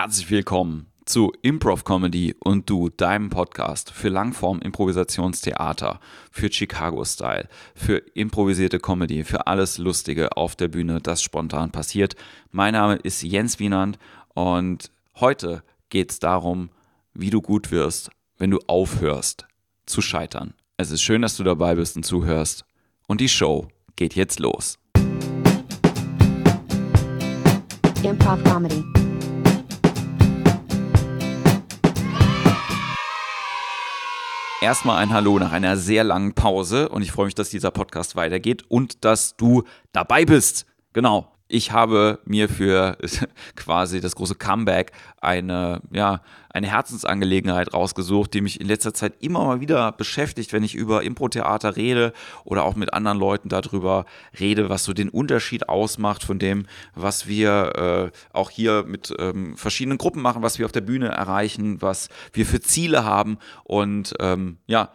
Herzlich willkommen zu Improv Comedy und du, deinem Podcast für Langform Improvisationstheater, für Chicago Style, für improvisierte Comedy, für alles Lustige auf der Bühne, das spontan passiert. Mein Name ist Jens Wienand und heute geht es darum, wie du gut wirst, wenn du aufhörst zu scheitern. Es ist schön, dass du dabei bist und zuhörst. Und die Show geht jetzt los. Improv comedy. Erstmal ein Hallo nach einer sehr langen Pause und ich freue mich, dass dieser Podcast weitergeht und dass du dabei bist. Genau, ich habe mir für quasi das große Comeback eine, ja, eine Herzensangelegenheit rausgesucht, die mich in letzter Zeit immer mal wieder beschäftigt, wenn ich über Impro-Theater rede oder auch mit anderen Leuten darüber rede, was so den Unterschied ausmacht von dem, was wir äh, auch hier mit ähm, verschiedenen Gruppen machen, was wir auf der Bühne erreichen, was wir für Ziele haben. Und ähm, ja,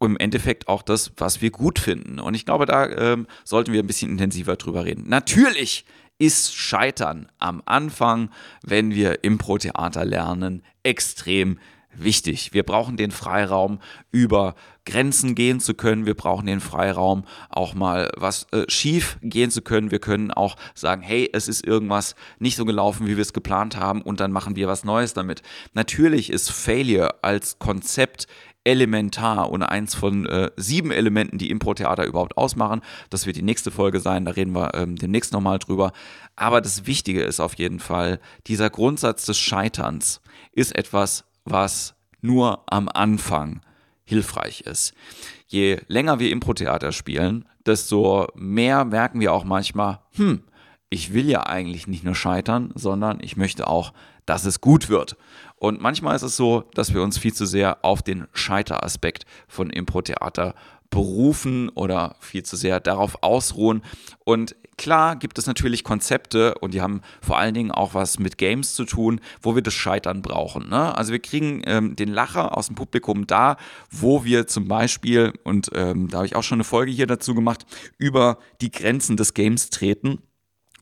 im Endeffekt auch das, was wir gut finden. Und ich glaube, da ähm, sollten wir ein bisschen intensiver drüber reden. Natürlich ist Scheitern am Anfang, wenn wir Impro-Theater lernen, extrem wichtig. Wir brauchen den Freiraum, über Grenzen gehen zu können. Wir brauchen den Freiraum, auch mal was äh, schief gehen zu können. Wir können auch sagen, hey, es ist irgendwas nicht so gelaufen, wie wir es geplant haben und dann machen wir was Neues damit. Natürlich ist Failure als Konzept elementar und eins von äh, sieben Elementen, die Impro-Theater überhaupt ausmachen. Das wird die nächste Folge sein, da reden wir ähm, demnächst nochmal drüber. Aber das Wichtige ist auf jeden Fall, dieser Grundsatz des Scheiterns ist etwas, was nur am Anfang hilfreich ist. Je länger wir Impro-Theater spielen, desto mehr merken wir auch manchmal, hm, ich will ja eigentlich nicht nur scheitern, sondern ich möchte auch, dass es gut wird. Und manchmal ist es so, dass wir uns viel zu sehr auf den Scheiteraspekt von Impro-Theater berufen oder viel zu sehr darauf ausruhen. Und klar gibt es natürlich Konzepte und die haben vor allen Dingen auch was mit Games zu tun, wo wir das Scheitern brauchen. Ne? Also wir kriegen ähm, den Lacher aus dem Publikum da, wo wir zum Beispiel, und ähm, da habe ich auch schon eine Folge hier dazu gemacht, über die Grenzen des Games treten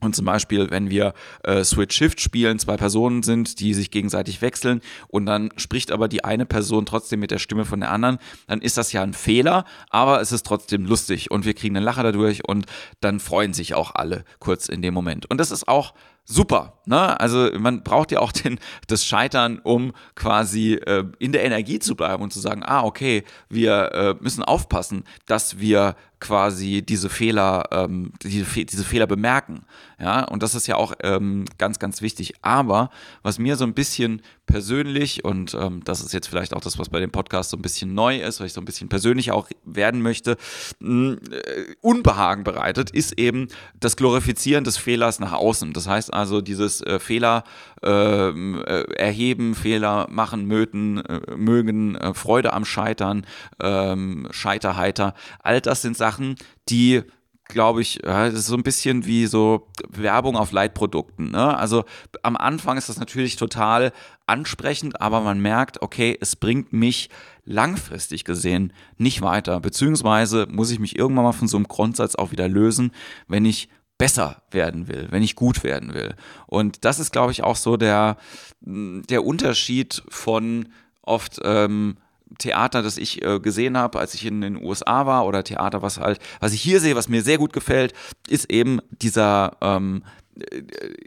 und zum Beispiel, wenn wir äh, Switch Shift spielen, zwei Personen sind, die sich gegenseitig wechseln und dann spricht aber die eine Person trotzdem mit der Stimme von der anderen, dann ist das ja ein Fehler, aber es ist trotzdem lustig und wir kriegen einen Lacher dadurch und dann freuen sich auch alle kurz in dem Moment. Und das ist auch super. Ne? Also man braucht ja auch den, das Scheitern, um quasi äh, in der Energie zu bleiben und zu sagen, ah, okay, wir äh, müssen aufpassen, dass wir quasi diese Fehler, ähm, diese, diese Fehler bemerken. Ja, und das ist ja auch ähm, ganz, ganz wichtig. Aber was mir so ein bisschen persönlich, und ähm, das ist jetzt vielleicht auch das, was bei dem Podcast so ein bisschen neu ist, weil ich so ein bisschen persönlich auch werden möchte, mh, äh, Unbehagen bereitet, ist eben das Glorifizieren des Fehlers nach außen. Das heißt also, dieses äh, Fehler ähm, äh, erheben, Fehler machen, möten, äh, mögen, äh, Freude am Scheitern, ähm, Scheiterheiter, all das sind Sachen, die glaube ich, das ist so ein bisschen wie so Werbung auf Leitprodukten. Ne? Also am Anfang ist das natürlich total ansprechend, aber man merkt, okay, es bringt mich langfristig gesehen nicht weiter. Beziehungsweise muss ich mich irgendwann mal von so einem Grundsatz auch wieder lösen, wenn ich besser werden will, wenn ich gut werden will. Und das ist, glaube ich, auch so der, der Unterschied von oft ähm, Theater, das ich äh, gesehen habe, als ich in den USA war, oder Theater, was halt, was ich hier sehe, was mir sehr gut gefällt, ist eben dieser ähm, äh,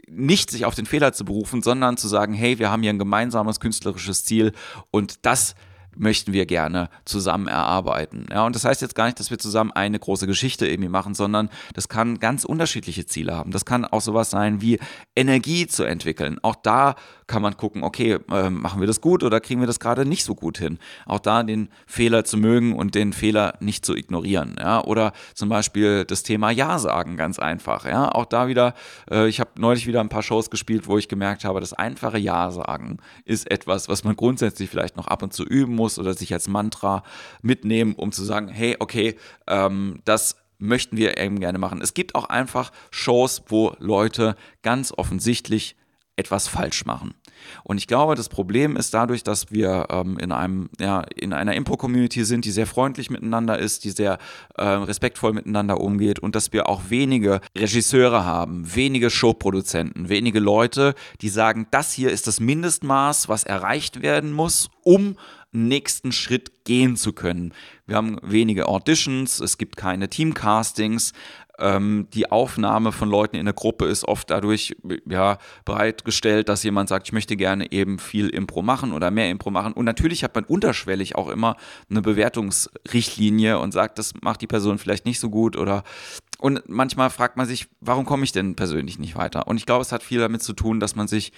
nicht sich auf den Fehler zu berufen, sondern zu sagen, hey, wir haben hier ein gemeinsames künstlerisches Ziel und das möchten wir gerne zusammen erarbeiten. Ja, und das heißt jetzt gar nicht, dass wir zusammen eine große Geschichte irgendwie machen, sondern das kann ganz unterschiedliche Ziele haben. Das kann auch sowas sein wie Energie zu entwickeln. Auch da kann man gucken, okay, äh, machen wir das gut oder kriegen wir das gerade nicht so gut hin? Auch da den Fehler zu mögen und den Fehler nicht zu ignorieren. Ja? Oder zum Beispiel das Thema Ja sagen, ganz einfach. Ja? Auch da wieder, äh, ich habe neulich wieder ein paar Shows gespielt, wo ich gemerkt habe, das einfache Ja sagen ist etwas, was man grundsätzlich vielleicht noch ab und zu üben muss oder sich als Mantra mitnehmen, um zu sagen, hey, okay, ähm, das möchten wir eben gerne machen. Es gibt auch einfach Shows, wo Leute ganz offensichtlich etwas falsch machen. Und ich glaube, das Problem ist dadurch, dass wir ähm, in einem, ja, in einer Impro-Community sind, die sehr freundlich miteinander ist, die sehr äh, respektvoll miteinander umgeht und dass wir auch wenige Regisseure haben, wenige Showproduzenten, wenige Leute, die sagen, das hier ist das Mindestmaß, was erreicht werden muss, um nächsten Schritt gehen zu können. Wir haben wenige Auditions, es gibt keine Teamcastings, ähm, die Aufnahme von Leuten in der Gruppe ist oft dadurch ja, bereitgestellt, dass jemand sagt, ich möchte gerne eben viel Impro machen oder mehr Impro machen. Und natürlich hat man unterschwellig auch immer eine Bewertungsrichtlinie und sagt, das macht die Person vielleicht nicht so gut oder und manchmal fragt man sich, warum komme ich denn persönlich nicht weiter? Und ich glaube, es hat viel damit zu tun, dass man sich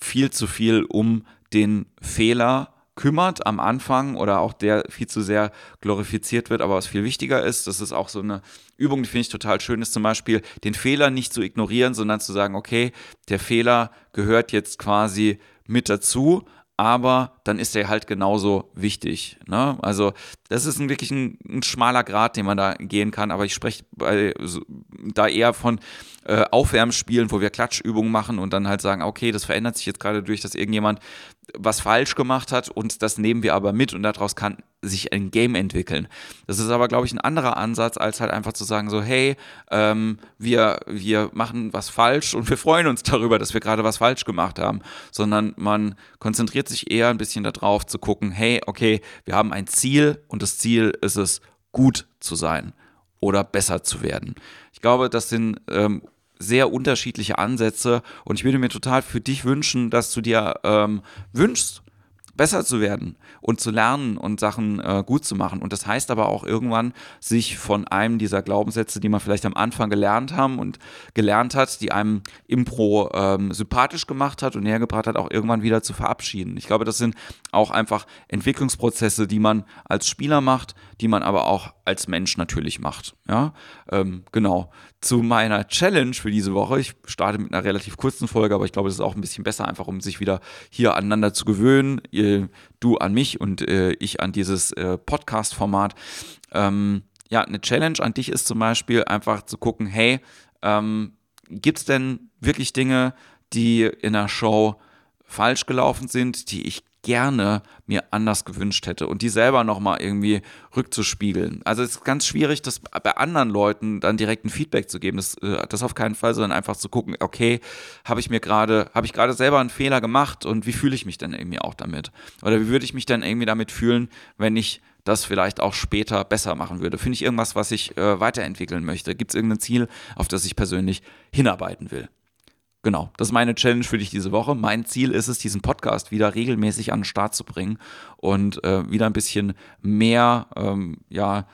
viel zu viel um den Fehler kümmert am Anfang oder auch der viel zu sehr glorifiziert wird, aber was viel wichtiger ist, das ist auch so eine Übung, die finde ich total schön, ist zum Beispiel den Fehler nicht zu ignorieren, sondern zu sagen, okay, der Fehler gehört jetzt quasi mit dazu, aber dann ist er halt genauso wichtig. Ne? Also das ist ein, wirklich ein, ein, schmaler Grad, den man da gehen kann, aber ich spreche da eher von äh, Aufwärmspielen, wo wir Klatschübungen machen und dann halt sagen, okay, das verändert sich jetzt gerade durch, dass irgendjemand was falsch gemacht hat und das nehmen wir aber mit und daraus kann sich ein Game entwickeln. Das ist aber, glaube ich, ein anderer Ansatz, als halt einfach zu sagen, so, hey, ähm, wir, wir machen was falsch und wir freuen uns darüber, dass wir gerade was falsch gemacht haben, sondern man konzentriert sich eher ein bisschen darauf zu gucken, hey, okay, wir haben ein Ziel und das Ziel ist es, gut zu sein oder besser zu werden. Ich glaube, das sind ähm, sehr unterschiedliche Ansätze. Und ich würde mir total für dich wünschen, dass du dir ähm, wünschst, besser zu werden und zu lernen und Sachen äh, gut zu machen. Und das heißt aber auch irgendwann, sich von einem dieser Glaubenssätze, die man vielleicht am Anfang gelernt haben und gelernt hat, die einem Impro ähm, sympathisch gemacht hat und nähergebracht hat, auch irgendwann wieder zu verabschieden. Ich glaube, das sind auch einfach Entwicklungsprozesse, die man als Spieler macht, die man aber auch als Mensch natürlich macht. Ja, ähm, genau. Zu meiner Challenge für diese Woche. Ich starte mit einer relativ kurzen Folge, aber ich glaube, es ist auch ein bisschen besser, einfach um sich wieder hier aneinander zu gewöhnen. Du an mich und äh, ich an dieses äh, Podcast-Format. Ähm, ja, eine Challenge an dich ist zum Beispiel einfach zu gucken, hey, ähm, gibt es denn wirklich Dinge, die in der Show falsch gelaufen sind, die ich gerne mir anders gewünscht hätte und die selber nochmal irgendwie rückzuspiegeln. Also es ist ganz schwierig, das bei anderen Leuten dann direkt ein Feedback zu geben. Das, äh, das auf keinen Fall, sondern einfach zu gucken, okay, habe ich mir gerade, habe ich gerade selber einen Fehler gemacht und wie fühle ich mich dann irgendwie auch damit? Oder wie würde ich mich dann irgendwie damit fühlen, wenn ich das vielleicht auch später besser machen würde? Finde ich irgendwas, was ich äh, weiterentwickeln möchte? Gibt es irgendein Ziel, auf das ich persönlich hinarbeiten will? Genau, das ist meine Challenge für dich diese Woche. Mein Ziel ist es, diesen Podcast wieder regelmäßig an den Start zu bringen und äh, wieder ein bisschen mehr, ähm, ja,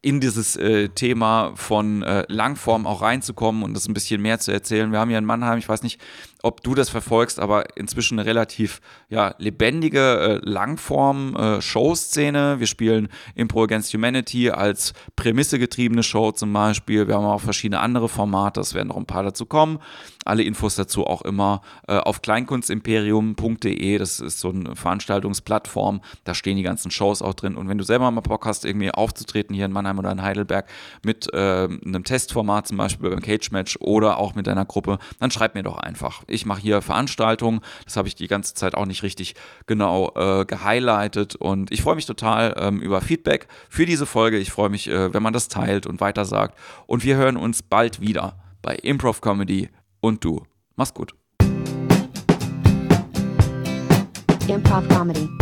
in dieses äh, Thema von äh, Langform auch reinzukommen und das ein bisschen mehr zu erzählen. Wir haben hier in Mannheim, ich weiß nicht, ob du das verfolgst, aber inzwischen eine relativ ja, lebendige äh, Langform-Show-Szene. Äh, wir spielen Impro Against Humanity als prämissegetriebene Show zum Beispiel. Wir haben auch verschiedene andere Formate, es werden noch ein paar dazu kommen. Alle Infos dazu auch immer äh, auf kleinkunstimperium.de. Das ist so eine Veranstaltungsplattform. Da stehen die ganzen Shows auch drin. Und wenn du selber mal Bock hast, irgendwie aufzutreten hier in Mannheim oder in Heidelberg mit äh, einem Testformat, zum Beispiel beim Cage Match oder auch mit deiner Gruppe, dann schreib mir doch einfach ich mache hier Veranstaltungen. Das habe ich die ganze Zeit auch nicht richtig genau äh, gehighlightet. Und ich freue mich total ähm, über Feedback für diese Folge. Ich freue mich, äh, wenn man das teilt und weitersagt. Und wir hören uns bald wieder bei Improv Comedy und du. Mach's gut. Improv Comedy.